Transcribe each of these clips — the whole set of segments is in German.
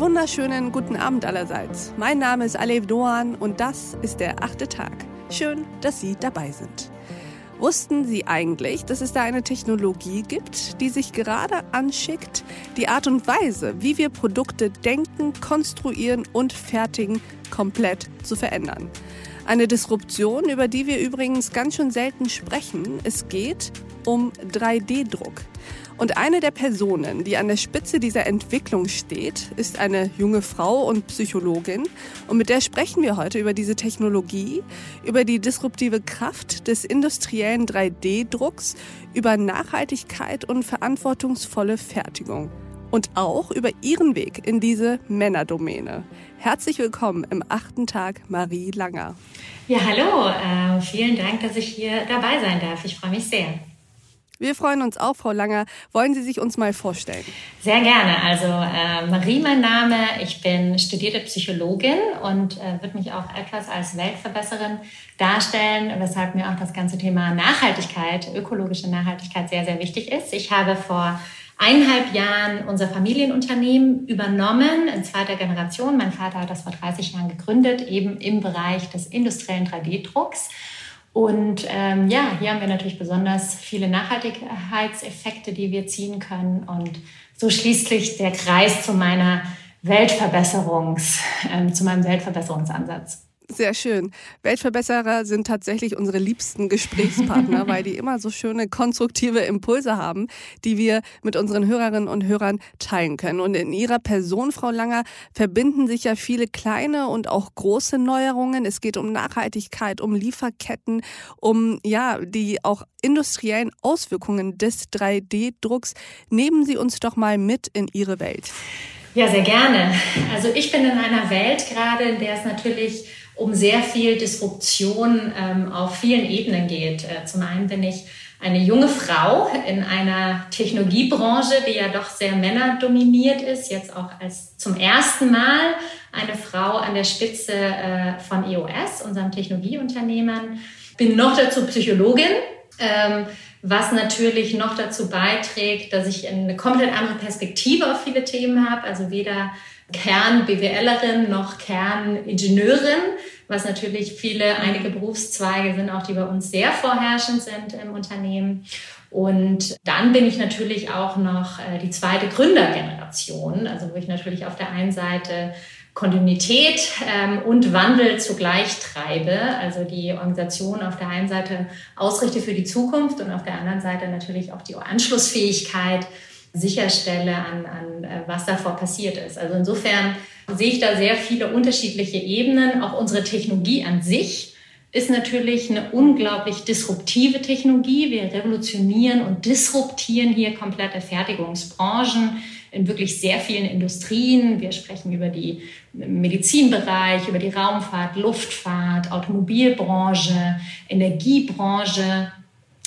wunderschönen guten Abend allerseits. Mein Name ist Alev Doan und das ist der achte Tag. Schön, dass Sie dabei sind. Wussten Sie eigentlich, dass es da eine Technologie gibt, die sich gerade anschickt, die Art und Weise, wie wir Produkte denken, konstruieren und fertigen, komplett zu verändern? Eine Disruption, über die wir übrigens ganz schön selten sprechen. Es geht um 3D-Druck. Und eine der Personen, die an der Spitze dieser Entwicklung steht, ist eine junge Frau und Psychologin. Und mit der sprechen wir heute über diese Technologie, über die disruptive Kraft des industriellen 3D-Drucks, über Nachhaltigkeit und verantwortungsvolle Fertigung. Und auch über ihren Weg in diese Männerdomäne. Herzlich willkommen im achten Tag, Marie Langer. Ja, hallo. Äh, vielen Dank, dass ich hier dabei sein darf. Ich freue mich sehr. Wir freuen uns auch, Frau Langer. Wollen Sie sich uns mal vorstellen? Sehr gerne. Also äh, Marie mein Name. Ich bin studierte Psychologin und äh, würde mich auch etwas als Weltverbesserin darstellen, weshalb mir auch das ganze Thema Nachhaltigkeit, ökologische Nachhaltigkeit sehr, sehr wichtig ist. Ich habe vor eineinhalb Jahren unser Familienunternehmen übernommen in zweiter Generation. Mein Vater hat das vor 30 Jahren gegründet, eben im Bereich des industriellen 3D-Drucks. Und ähm, ja, hier haben wir natürlich besonders viele Nachhaltigkeitseffekte, die wir ziehen können. Und so schließlich der Kreis zu meiner Weltverbesserungs, äh, zu meinem Weltverbesserungsansatz. Sehr schön. Weltverbesserer sind tatsächlich unsere liebsten Gesprächspartner, weil die immer so schöne konstruktive Impulse haben, die wir mit unseren Hörerinnen und Hörern teilen können. Und in Ihrer Person, Frau Langer, verbinden sich ja viele kleine und auch große Neuerungen. Es geht um Nachhaltigkeit, um Lieferketten, um ja die auch industriellen Auswirkungen des 3D-Drucks. Nehmen Sie uns doch mal mit in Ihre Welt. Ja, sehr gerne. Also ich bin in einer Welt gerade, in der es natürlich um sehr viel Disruption ähm, auf vielen Ebenen geht. Äh, zum einen bin ich eine junge Frau in einer Technologiebranche, die ja doch sehr männerdominiert ist, jetzt auch als zum ersten Mal eine Frau an der Spitze äh, von EOS, unserem Technologieunternehmen. Bin noch dazu Psychologin, ähm, was natürlich noch dazu beiträgt, dass ich eine komplett andere Perspektive auf viele Themen habe, also weder Kern-BWLerin noch Kern-Ingenieurin, was natürlich viele, einige Berufszweige sind auch, die bei uns sehr vorherrschend sind im Unternehmen. Und dann bin ich natürlich auch noch äh, die zweite Gründergeneration, also wo ich natürlich auf der einen Seite Kontinuität ähm, und Wandel zugleich treibe, also die Organisation auf der einen Seite ausrichte für die Zukunft und auf der anderen Seite natürlich auch die Anschlussfähigkeit sicherstelle an, an äh, was davor passiert ist. Also insofern sehe ich da sehr viele unterschiedliche Ebenen. Auch unsere Technologie an sich ist natürlich eine unglaublich disruptive Technologie. Wir revolutionieren und disruptieren hier komplette Fertigungsbranchen in wirklich sehr vielen Industrien. Wir sprechen über die Medizinbereich, über die Raumfahrt, Luftfahrt, Automobilbranche, Energiebranche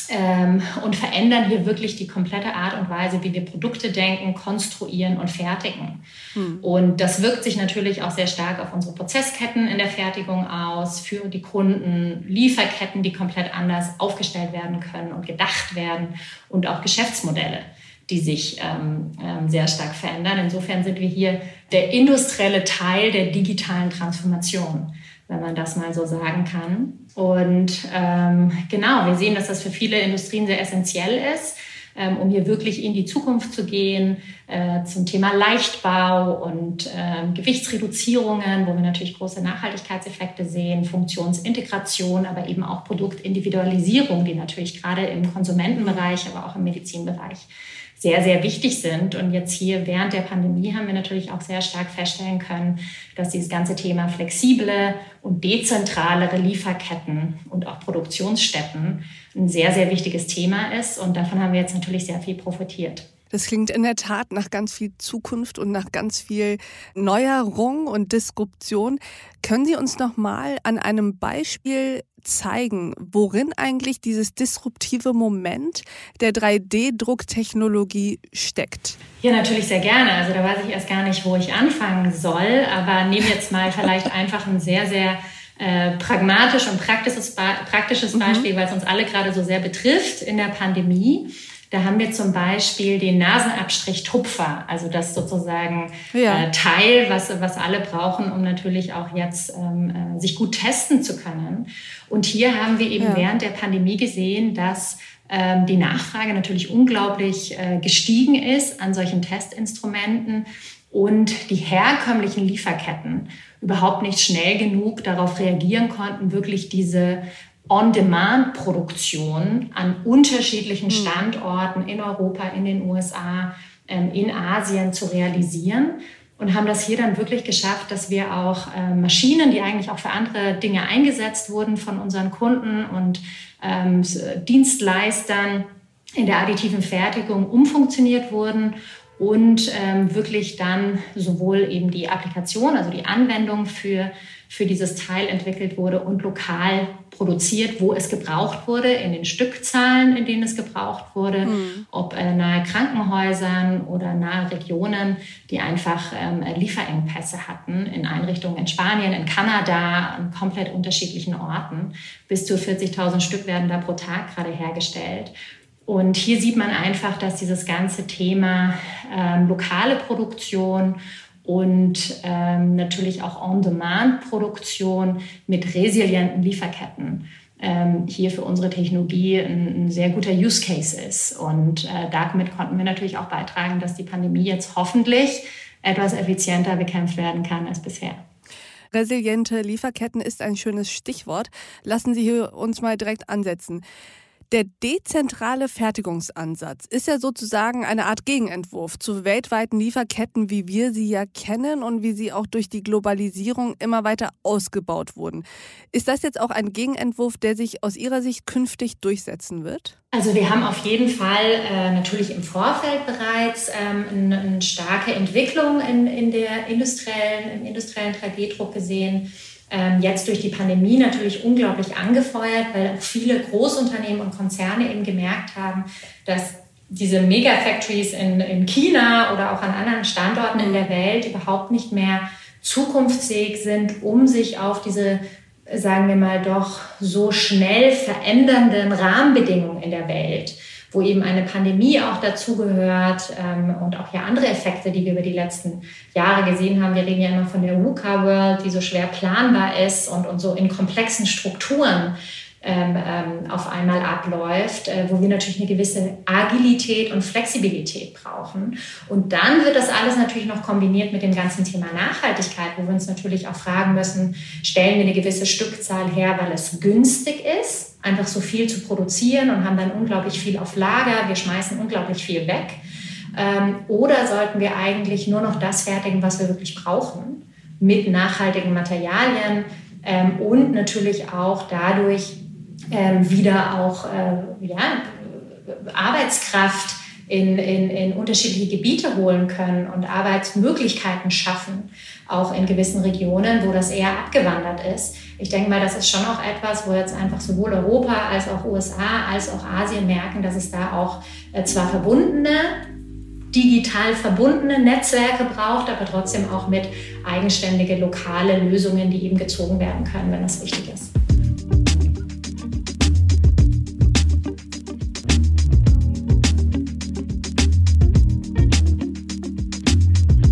ähm, und verändern hier wirklich die komplette Art und Weise, wie wir Produkte denken, konstruieren und fertigen. Hm. Und das wirkt sich natürlich auch sehr stark auf unsere Prozessketten in der Fertigung aus, für die Kunden, Lieferketten, die komplett anders aufgestellt werden können und gedacht werden und auch Geschäftsmodelle die sich ähm, ähm, sehr stark verändern. Insofern sind wir hier der industrielle Teil der digitalen Transformation wenn man das mal so sagen kann. Und ähm, genau, wir sehen, dass das für viele Industrien sehr essentiell ist, ähm, um hier wirklich in die Zukunft zu gehen, äh, zum Thema Leichtbau und äh, Gewichtsreduzierungen, wo wir natürlich große Nachhaltigkeitseffekte sehen, Funktionsintegration, aber eben auch Produktindividualisierung, die natürlich gerade im Konsumentenbereich, aber auch im Medizinbereich sehr, sehr wichtig sind. Und jetzt hier während der Pandemie haben wir natürlich auch sehr stark feststellen können, dass dieses ganze Thema flexible und dezentralere Lieferketten und auch Produktionsstätten ein sehr, sehr wichtiges Thema ist. Und davon haben wir jetzt natürlich sehr viel profitiert. Das klingt in der Tat nach ganz viel Zukunft und nach ganz viel Neuerung und Disruption. Können Sie uns noch mal an einem Beispiel zeigen, worin eigentlich dieses disruptive Moment der 3D-Drucktechnologie steckt? Ja, natürlich sehr gerne. Also da weiß ich erst gar nicht, wo ich anfangen soll, aber nehme jetzt mal vielleicht einfach ein sehr, sehr äh, pragmatisch und praktisches, praktisches mhm. Beispiel, mhm. weil es uns alle gerade so sehr betrifft in der Pandemie. Da haben wir zum Beispiel den Nasenabstrich Tupfer, also das sozusagen ja. äh, Teil, was, was alle brauchen, um natürlich auch jetzt ähm, äh, sich gut testen zu können. Und hier haben wir eben ja. während der Pandemie gesehen, dass ähm, die Nachfrage natürlich unglaublich äh, gestiegen ist an solchen Testinstrumenten und die herkömmlichen Lieferketten überhaupt nicht schnell genug darauf reagieren konnten, wirklich diese On-Demand-Produktion an unterschiedlichen hm. Standorten in Europa, in den USA, ähm, in Asien zu realisieren und haben das hier dann wirklich geschafft, dass wir auch äh, Maschinen, die eigentlich auch für andere Dinge eingesetzt wurden von unseren Kunden und ähm, Dienstleistern in der additiven Fertigung umfunktioniert wurden und ähm, wirklich dann sowohl eben die Applikation, also die Anwendung für, für dieses Teil entwickelt wurde und lokal produziert, wo es gebraucht wurde, in den Stückzahlen, in denen es gebraucht wurde, mhm. ob äh, nahe Krankenhäusern oder nahe Regionen, die einfach ähm, Lieferengpässe hatten in Einrichtungen in Spanien, in Kanada, an komplett unterschiedlichen Orten. Bis zu 40.000 Stück werden da pro Tag gerade hergestellt. Und hier sieht man einfach, dass dieses ganze Thema ähm, lokale Produktion und ähm, natürlich auch On-Demand-Produktion mit resilienten Lieferketten ähm, hier für unsere Technologie ein, ein, sehr guter Use Case ist. Und äh, damit konnten wir natürlich auch beitragen, dass die Pandemie jetzt hoffentlich etwas effizienter bekämpft werden kann als bisher. Resiliente Lieferketten ist ein schönes Stichwort. Lassen Sie hier uns mal direkt ansetzen. Der dezentrale Fertigungsansatz ist ja sozusagen eine Art Gegenentwurf zu weltweiten Lieferketten, wie wir sie ja kennen und wie sie auch durch die Globalisierung immer weiter ausgebaut wurden. Ist das jetzt auch ein Gegenentwurf, der sich aus Ihrer Sicht künftig durchsetzen wird? Also wir haben auf jeden Fall äh, natürlich im Vorfeld bereits ähm, eine, eine starke Entwicklung in, in der industriellen, im industriellen 3D-Druck gesehen jetzt durch die Pandemie natürlich unglaublich angefeuert, weil auch viele Großunternehmen und Konzerne eben gemerkt haben, dass diese Megafactories in, in China oder auch an anderen Standorten in der Welt überhaupt nicht mehr zukunftsfähig sind, um sich auf diese, sagen wir mal, doch so schnell verändernden Rahmenbedingungen in der Welt wo eben eine Pandemie auch dazugehört ähm, und auch ja andere Effekte, die wir über die letzten Jahre gesehen haben. Wir reden ja immer von der VUCA-World, die so schwer planbar ist und, und so in komplexen Strukturen ähm, ähm, auf einmal abläuft, äh, wo wir natürlich eine gewisse Agilität und Flexibilität brauchen. Und dann wird das alles natürlich noch kombiniert mit dem ganzen Thema Nachhaltigkeit, wo wir uns natürlich auch fragen müssen, stellen wir eine gewisse Stückzahl her, weil es günstig ist, einfach so viel zu produzieren und haben dann unglaublich viel auf Lager, wir schmeißen unglaublich viel weg. Ähm, oder sollten wir eigentlich nur noch das fertigen, was wir wirklich brauchen, mit nachhaltigen Materialien ähm, und natürlich auch dadurch ähm, wieder auch äh, ja, Arbeitskraft in, in, in unterschiedliche Gebiete holen können und Arbeitsmöglichkeiten schaffen, auch in gewissen Regionen, wo das eher abgewandert ist. Ich denke mal, das ist schon auch etwas, wo jetzt einfach sowohl Europa als auch USA als auch Asien merken, dass es da auch äh, zwar verbundene digital verbundene Netzwerke braucht, aber trotzdem auch mit eigenständige lokale Lösungen, die eben gezogen werden können, wenn das wichtig ist.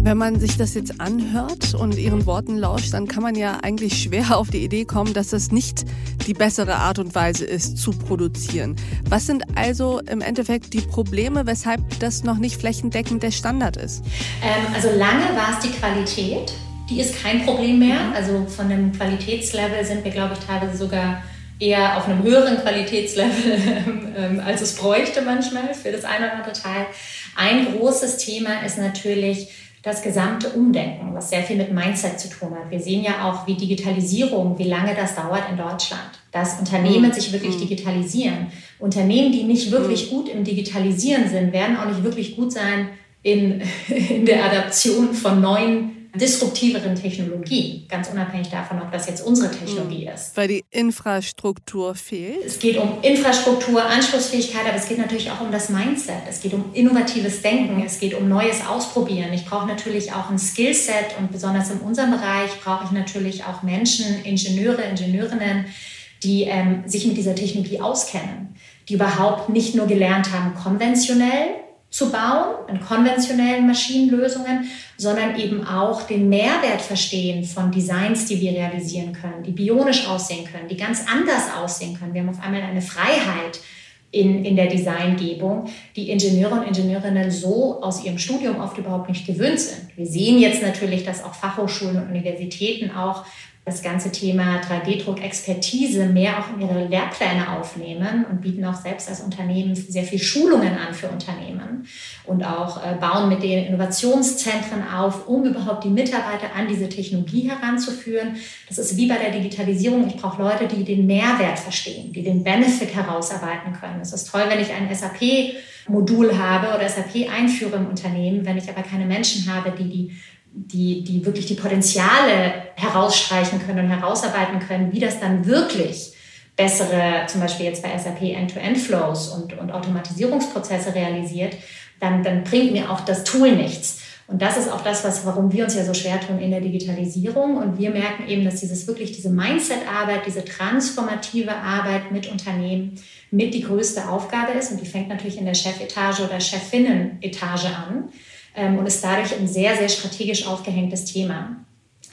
Wenn man sich das jetzt anhört und Ihren Worten lauscht, dann kann man ja eigentlich schwer auf die Idee kommen, dass das nicht die bessere Art und Weise ist, zu produzieren. Was sind also im Endeffekt die Probleme, weshalb das noch nicht flächendeckend der Standard ist? Ähm, also lange war es die Qualität. Die ist kein Problem mehr. Mhm. Also von dem Qualitätslevel sind wir, glaube ich, teilweise sogar eher auf einem höheren Qualitätslevel, ähm, als es bräuchte manchmal für das eine oder andere Teil. Ein großes Thema ist natürlich das gesamte Umdenken, was sehr viel mit Mindset zu tun hat. Wir sehen ja auch, wie Digitalisierung, wie lange das dauert in Deutschland, dass Unternehmen mhm. sich wirklich mhm. digitalisieren. Unternehmen, die nicht wirklich mhm. gut im Digitalisieren sind, werden auch nicht wirklich gut sein in, in der Adaption von neuen disruptiveren Technologien, ganz unabhängig davon, ob das jetzt unsere Technologie mhm. ist. Weil die Infrastruktur fehlt? Es geht um Infrastruktur, Anschlussfähigkeit, aber es geht natürlich auch um das Mindset. Es geht um innovatives Denken, es geht um neues Ausprobieren. Ich brauche natürlich auch ein Skillset und besonders in unserem Bereich brauche ich natürlich auch Menschen, Ingenieure, Ingenieurinnen, die ähm, sich mit dieser Technologie auskennen, die überhaupt nicht nur gelernt haben, konventionell zu bauen, in konventionellen Maschinenlösungen, sondern eben auch den Mehrwert verstehen von Designs, die wir realisieren können, die bionisch aussehen können, die ganz anders aussehen können. Wir haben auf einmal eine Freiheit in, in der Designgebung, die Ingenieure und Ingenieurinnen so aus ihrem Studium oft überhaupt nicht gewöhnt sind. Wir sehen jetzt natürlich, dass auch Fachhochschulen und Universitäten auch das ganze Thema 3D-Druck-Expertise mehr auch in ihre Lehrpläne aufnehmen und bieten auch selbst als Unternehmen sehr viel Schulungen an für Unternehmen und auch äh, bauen mit denen Innovationszentren auf, um überhaupt die Mitarbeiter an diese Technologie heranzuführen. Das ist wie bei der Digitalisierung. Ich brauche Leute, die den Mehrwert verstehen, die den Benefit herausarbeiten können. Es ist toll, wenn ich ein SAP Modul habe oder SAP einführe im Unternehmen, wenn ich aber keine Menschen habe, die die die, die wirklich die Potenziale herausstreichen können und herausarbeiten können, wie das dann wirklich bessere, zum Beispiel jetzt bei SAP End-to-End-Flows und, und Automatisierungsprozesse realisiert, dann, dann bringt mir auch das Tool nichts. Und das ist auch das, was, warum wir uns ja so schwer tun in der Digitalisierung. Und wir merken eben, dass dieses wirklich diese Mindset-Arbeit, diese transformative Arbeit mit Unternehmen mit die größte Aufgabe ist. Und die fängt natürlich in der Chefetage oder Chefinnen-Etage an und ist dadurch ein sehr, sehr strategisch aufgehängtes Thema.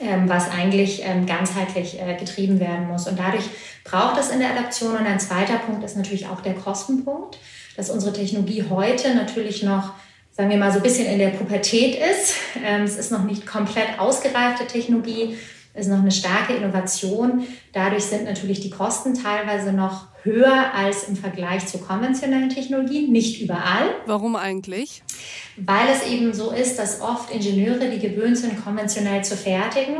Ähm, was eigentlich ähm, ganzheitlich äh, getrieben werden muss. Und dadurch braucht es in der Adaption. Und ein zweiter Punkt ist natürlich auch der Kostenpunkt, dass unsere Technologie heute natürlich noch, sagen wir mal, so ein bisschen in der Pubertät ist. Ähm, es ist noch nicht komplett ausgereifte Technologie, es ist noch eine starke Innovation. Dadurch sind natürlich die Kosten teilweise noch höher als im Vergleich zu konventionellen Technologien, nicht überall. Warum eigentlich? Weil es eben so ist, dass oft Ingenieure, die gewöhnt sind, konventionell zu fertigen,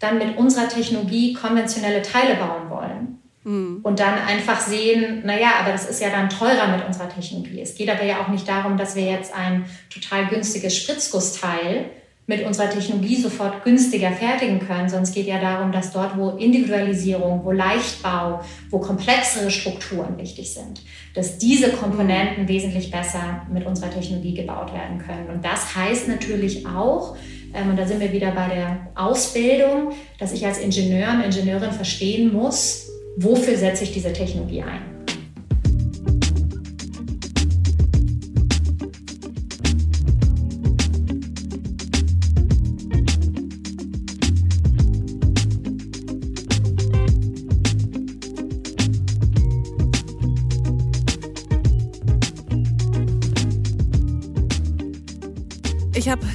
dann mit unserer Technologie konventionelle Teile bauen wollen. Mhm. Und dann einfach sehen, naja, aber das ist ja dann teurer mit unserer Technologie. Es geht aber ja auch nicht darum, dass wir jetzt ein total günstiges Spritzgussteil mit unserer Technologie sofort günstiger fertigen können, es geht ja darum, dass dort, wo Individualisierung, wo Leichtbau, wo komplexere Strukturen wichtig sind, dass diese Komponenten wesentlich besser mit unserer Technologie gebaut werden können. Und das heißt natürlich auch, ähm, und da sind wir wieder bei der Ausbildung, dass ich als Ingenieur und Ingenieurin verstehen muss, wofür setze ich diese Technologie ein.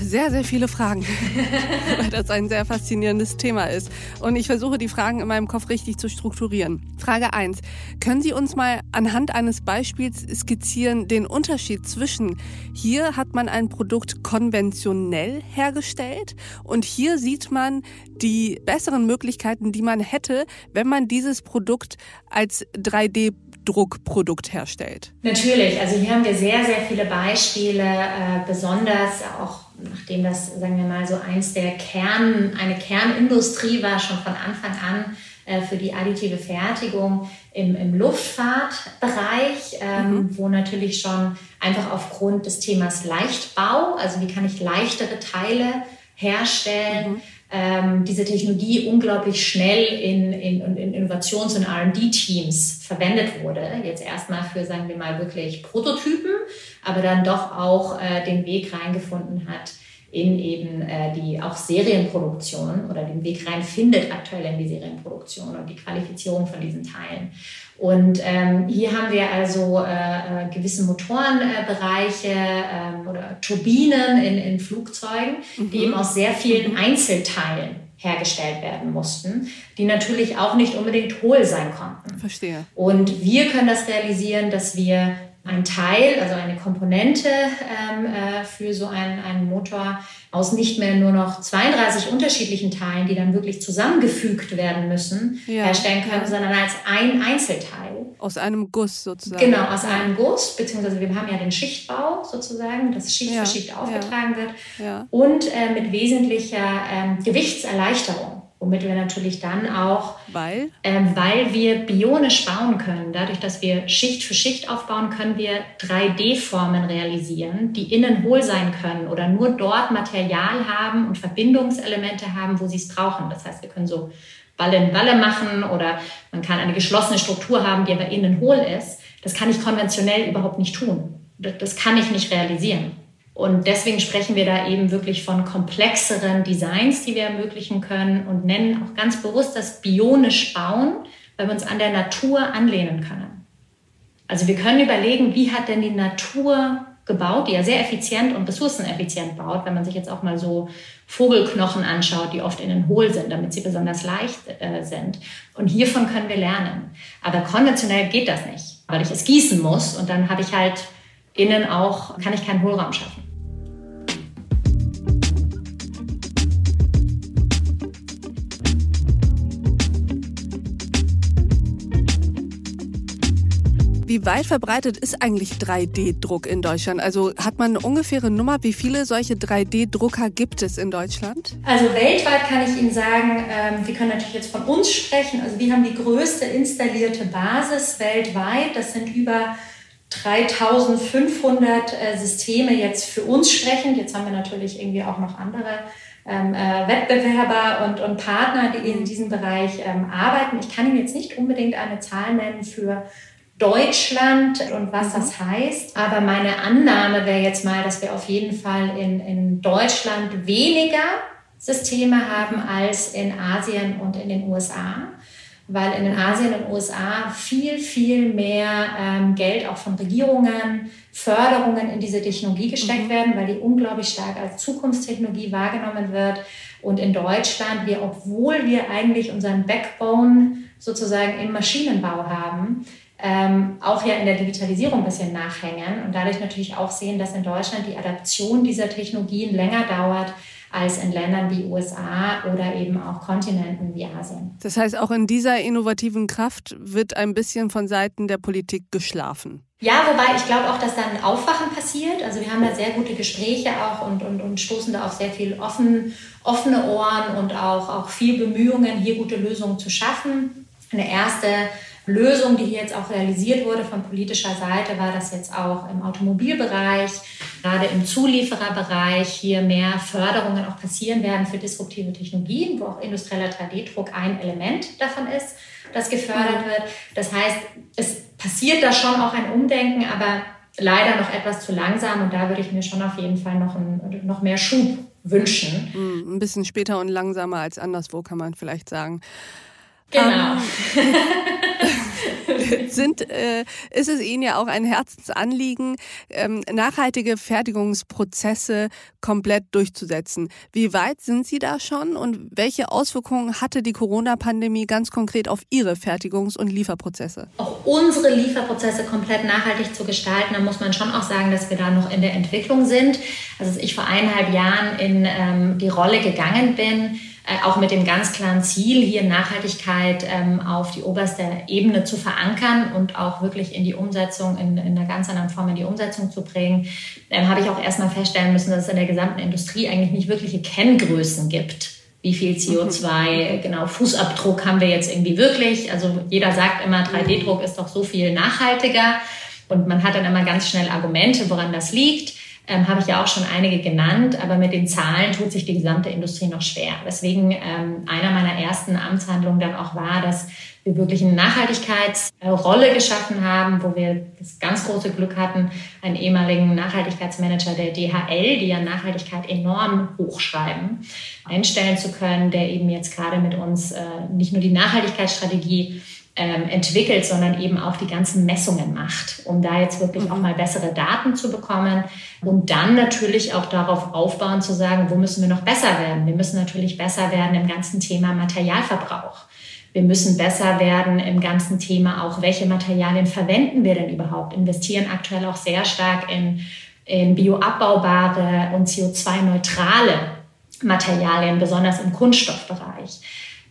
Sehr, sehr viele Fragen, weil das ein sehr faszinierendes Thema ist. Und ich versuche die Fragen in meinem Kopf richtig zu strukturieren. Frage 1. Können Sie uns mal anhand eines Beispiels skizzieren den Unterschied zwischen hier hat man ein Produkt konventionell hergestellt und hier sieht man die besseren Möglichkeiten, die man hätte, wenn man dieses Produkt als 3D Druckprodukt herstellt? Natürlich, also hier haben wir sehr, sehr viele Beispiele, äh, besonders auch nachdem das, sagen wir mal, so eins der Kern, eine Kernindustrie war, schon von Anfang an äh, für die additive Fertigung im, im Luftfahrtbereich, ähm, mhm. wo natürlich schon einfach aufgrund des Themas Leichtbau, also wie kann ich leichtere Teile herstellen, mhm ähm, diese Technologie unglaublich schnell in, in, in Innovations- und RD-Teams verwendet wurde. Jetzt erstmal für, sagen wir mal, wirklich Prototypen, aber dann doch auch äh, den Weg reingefunden hat in eben äh, die auch Serienproduktion oder den Weg rein findet aktuell in die Serienproduktion und die Qualifizierung von diesen Teilen. Und ähm, hier haben wir also äh, äh, gewisse Motorenbereiche äh, oder Turbinen in, in Flugzeugen, mhm. die eben aus sehr vielen mhm. Einzelteilen hergestellt werden mussten, die natürlich auch nicht unbedingt hohl sein konnten. Verstehe. Und wir können das realisieren, dass wir ein Teil, also eine Komponente ähm, äh, für so einen, einen Motor aus nicht mehr nur noch 32 unterschiedlichen Teilen, die dann wirklich zusammengefügt werden müssen, ja. herstellen können, sondern als ein Einzelteil. Aus einem Guss sozusagen. Genau, aus einem Guss, beziehungsweise wir haben ja den Schichtbau sozusagen, das Schicht ja. für Schicht aufgetragen ja. wird und äh, mit wesentlicher ähm, Gewichtserleichterung womit wir natürlich dann auch, weil? Ähm, weil wir bionisch bauen können. Dadurch, dass wir Schicht für Schicht aufbauen, können wir 3D-Formen realisieren, die innen hohl sein können oder nur dort Material haben und Verbindungselemente haben, wo sie es brauchen. Das heißt, wir können so Ball in Balle machen oder man kann eine geschlossene Struktur haben, die aber innen hohl ist. Das kann ich konventionell überhaupt nicht tun. Das kann ich nicht realisieren. Und deswegen sprechen wir da eben wirklich von komplexeren Designs, die wir ermöglichen können und nennen auch ganz bewusst das bionisch bauen, weil wir uns an der Natur anlehnen können. Also wir können überlegen, wie hat denn die Natur gebaut, die ja sehr effizient und ressourceneffizient baut, wenn man sich jetzt auch mal so Vogelknochen anschaut, die oft innen hohl sind, damit sie besonders leicht äh, sind. Und hiervon können wir lernen. Aber konventionell geht das nicht, weil ich es gießen muss und dann habe ich halt innen auch, kann ich keinen Hohlraum schaffen. Weit verbreitet ist eigentlich 3D-Druck in Deutschland? Also hat man eine ungefähre Nummer, wie viele solche 3D-Drucker gibt es in Deutschland? Also weltweit kann ich Ihnen sagen, ähm, wir können natürlich jetzt von uns sprechen. Also wir haben die größte installierte Basis weltweit. Das sind über 3500 äh, Systeme jetzt für uns sprechend. Jetzt haben wir natürlich irgendwie auch noch andere ähm, äh, Wettbewerber und, und Partner, die in diesem Bereich ähm, arbeiten. Ich kann Ihnen jetzt nicht unbedingt eine Zahl nennen für Deutschland und was mhm. das heißt. Aber meine Annahme wäre jetzt mal, dass wir auf jeden Fall in, in Deutschland weniger Systeme haben als in Asien und in den USA weil in den Asien und USA viel, viel mehr ähm, Geld auch von Regierungen, Förderungen in diese Technologie gesteckt mhm. werden, weil die unglaublich stark als Zukunftstechnologie wahrgenommen wird. Und in Deutschland, wir, obwohl wir eigentlich unseren Backbone sozusagen im Maschinenbau haben, ähm, auch ja in der Digitalisierung ein bisschen nachhängen und dadurch natürlich auch sehen, dass in Deutschland die Adaption dieser Technologien länger dauert als in Ländern wie USA oder eben auch Kontinenten wie Asien. Das heißt, auch in dieser innovativen Kraft wird ein bisschen von Seiten der Politik geschlafen. Ja, wobei ich glaube auch, dass da ein Aufwachen passiert. Also wir haben da sehr gute Gespräche auch und, und, und stoßen da auf sehr viel offen, offene Ohren und auch, auch viel Bemühungen, hier gute Lösungen zu schaffen. Eine erste Lösung, die hier jetzt auch realisiert wurde von politischer Seite, war, dass jetzt auch im Automobilbereich, gerade im Zuliefererbereich hier mehr Förderungen auch passieren werden für disruptive Technologien, wo auch industrieller 3D-Druck ein Element davon ist, das gefördert wird. Das heißt, es passiert da schon auch ein Umdenken, aber leider noch etwas zu langsam und da würde ich mir schon auf jeden Fall noch, ein, noch mehr Schub wünschen. Hm, ein bisschen später und langsamer als anderswo, kann man vielleicht sagen. Genau. Ähm, sind, äh, ist es Ihnen ja auch ein Herzensanliegen, ähm, nachhaltige Fertigungsprozesse komplett durchzusetzen. Wie weit sind Sie da schon und welche Auswirkungen hatte die Corona-Pandemie ganz konkret auf Ihre Fertigungs- und Lieferprozesse? Auch unsere Lieferprozesse komplett nachhaltig zu gestalten, da muss man schon auch sagen, dass wir da noch in der Entwicklung sind. Also als ich vor eineinhalb Jahren in ähm, die Rolle gegangen bin, äh, auch mit dem ganz klaren Ziel, hier Nachhaltigkeit ähm, auf die oberste Ebene zu verankern und auch wirklich in die Umsetzung, in, in einer ganz anderen Form in die Umsetzung zu bringen, ähm, habe ich auch erstmal feststellen müssen, dass es in der gesamten Industrie eigentlich nicht wirkliche Kenngrößen gibt. Wie viel CO2, mhm. genau, Fußabdruck haben wir jetzt irgendwie wirklich? Also jeder sagt immer, 3D-Druck ist doch so viel nachhaltiger. Und man hat dann immer ganz schnell Argumente, woran das liegt ähm, habe ich ja auch schon einige genannt, aber mit den Zahlen tut sich die gesamte Industrie noch schwer. Weswegen ähm, einer meiner ersten Amtshandlungen dann auch war, dass wir wirklich eine Nachhaltigkeitsrolle geschaffen haben, wo wir das ganz große Glück hatten, einen ehemaligen Nachhaltigkeitsmanager der DHL, die ja Nachhaltigkeit enorm hochschreiben, einstellen zu können, der eben jetzt gerade mit uns äh, nicht nur die Nachhaltigkeitsstrategie ähm, entwickelt, sondern eben auch die ganzen Messungen macht, um da jetzt wirklich mhm. auch mal bessere Daten zu bekommen und dann natürlich auch darauf aufbauen zu sagen, wo müssen wir noch besser werden. Wir müssen natürlich besser werden im ganzen Thema Materialverbrauch. Wir müssen besser werden im ganzen Thema auch, welche Materialien verwenden wir denn überhaupt? Investieren aktuell auch sehr stark in, in bioabbaubare und CO2-neutrale Materialien, besonders im Kunststoffbereich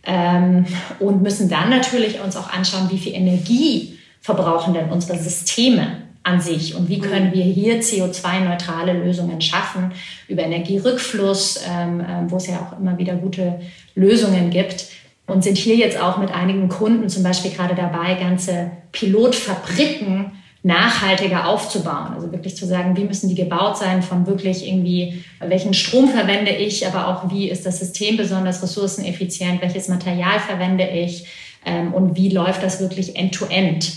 ähm, und müssen dann natürlich uns auch anschauen, wie viel Energie verbrauchen denn unsere Systeme an sich und wie können wir hier CO2-neutrale Lösungen schaffen über Energierückfluss, ähm, ähm, wo es ja auch immer wieder gute Lösungen gibt. Und sind hier jetzt auch mit einigen Kunden zum Beispiel gerade dabei, ganze Pilotfabriken nachhaltiger aufzubauen. Also wirklich zu sagen, wie müssen die gebaut sein von wirklich irgendwie, welchen Strom verwende ich, aber auch wie ist das System besonders ressourceneffizient, welches Material verwende ich ähm, und wie läuft das wirklich end-to-end. -end.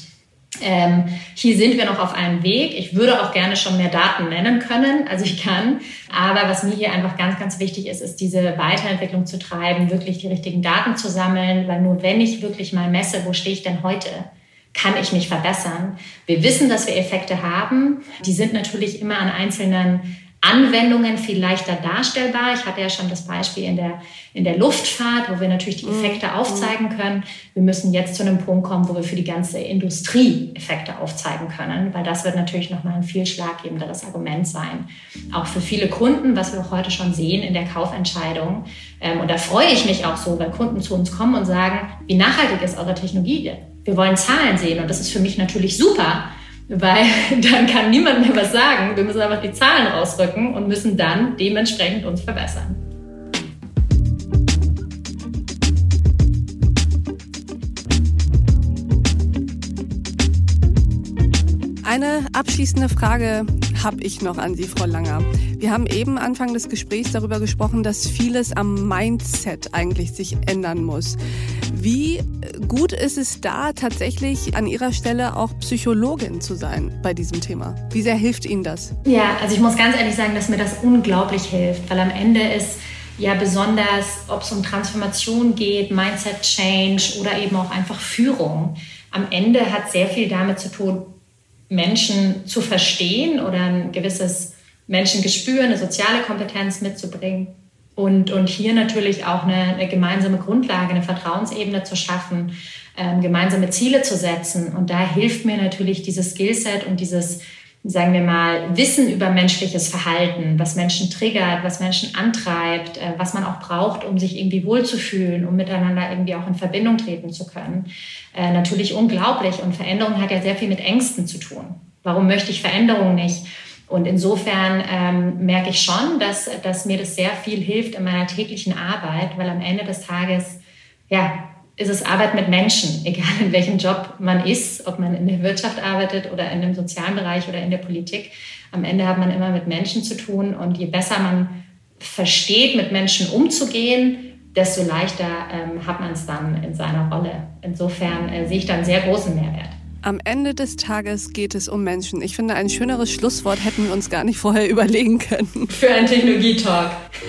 Ähm, hier sind wir noch auf einem Weg. Ich würde auch gerne schon mehr Daten nennen können, als ich kann. Aber was mir hier einfach ganz, ganz wichtig ist, ist diese Weiterentwicklung zu treiben, wirklich die richtigen Daten zu sammeln, weil nur wenn ich wirklich mal messe, wo stehe ich denn heute, kann ich mich verbessern. Wir wissen, dass wir Effekte haben. Die sind natürlich immer an einzelnen Anwendungen viel leichter darstellbar. Ich hatte ja schon das Beispiel in der, in der Luftfahrt, wo wir natürlich die mhm. Effekte aufzeigen mhm. können. Wir müssen jetzt zu einem Punkt kommen, wo wir für die ganze Industrie Effekte aufzeigen können, weil das wird natürlich nochmal ein viel schlaggebenderes Argument sein. Auch für viele Kunden, was wir auch heute schon sehen in der Kaufentscheidung. Ähm, und da freue ich mich auch so, weil Kunden zu uns kommen und sagen, wie nachhaltig ist eure Technologie? Wir wollen Zahlen sehen und das ist für mich natürlich super weil dann kann niemand mehr was sagen. Wir müssen einfach die Zahlen rausrücken und müssen dann dementsprechend uns verbessern. Eine abschließende Frage habe ich noch an Sie, Frau Langer. Wir haben eben Anfang des Gesprächs darüber gesprochen, dass vieles am Mindset eigentlich sich ändern muss. Wie gut ist es da tatsächlich an Ihrer Stelle auch Psychologin zu sein bei diesem Thema? Wie sehr hilft Ihnen das? Ja, also ich muss ganz ehrlich sagen, dass mir das unglaublich hilft, weil am Ende ist ja besonders, ob es um Transformation geht, Mindset Change oder eben auch einfach Führung. Am Ende hat sehr viel damit zu tun, Menschen zu verstehen oder ein gewisses Menschengespür, eine soziale Kompetenz mitzubringen. Und, und hier natürlich auch eine, eine gemeinsame Grundlage, eine Vertrauensebene zu schaffen, ähm, gemeinsame Ziele zu setzen. Und da hilft mir natürlich dieses Skillset und dieses, sagen wir mal, Wissen über menschliches Verhalten, was Menschen triggert, was Menschen antreibt, äh, was man auch braucht, um sich irgendwie wohlzufühlen, um miteinander irgendwie auch in Verbindung treten zu können. Äh, natürlich unglaublich. Und Veränderung hat ja sehr viel mit Ängsten zu tun. Warum möchte ich Veränderung nicht? Und insofern ähm, merke ich schon, dass, dass mir das sehr viel hilft in meiner täglichen Arbeit, weil am Ende des Tages, ja, ist es Arbeit mit Menschen, egal in welchem Job man ist, ob man in der Wirtschaft arbeitet oder in dem sozialen Bereich oder in der Politik. Am Ende hat man immer mit Menschen zu tun und je besser man versteht, mit Menschen umzugehen, desto leichter ähm, hat man es dann in seiner Rolle. Insofern äh, sehe ich da einen sehr großen Mehrwert. Am Ende des Tages geht es um Menschen. Ich finde, ein schöneres Schlusswort hätten wir uns gar nicht vorher überlegen können. Für einen Technologietalk.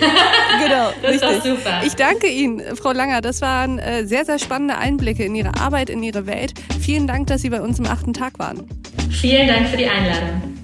genau, das richtig. ist super. Ich danke Ihnen, Frau Langer. Das waren äh, sehr, sehr spannende Einblicke in Ihre Arbeit, in Ihre Welt. Vielen Dank, dass Sie bei uns im achten Tag waren. Vielen Dank für die Einladung.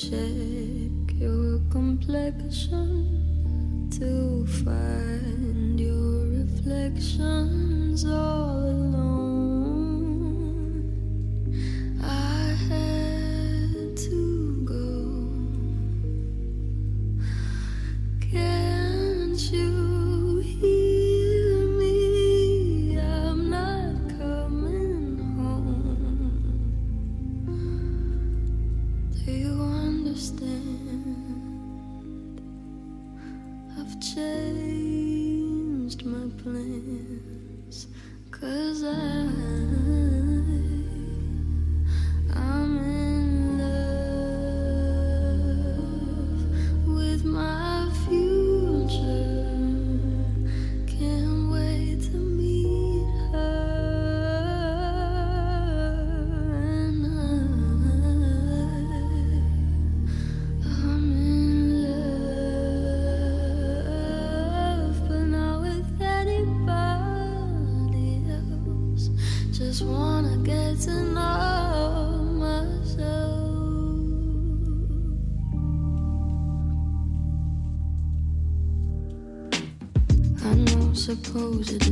check your complexion to find your reflections oh, supposedly I'm frozen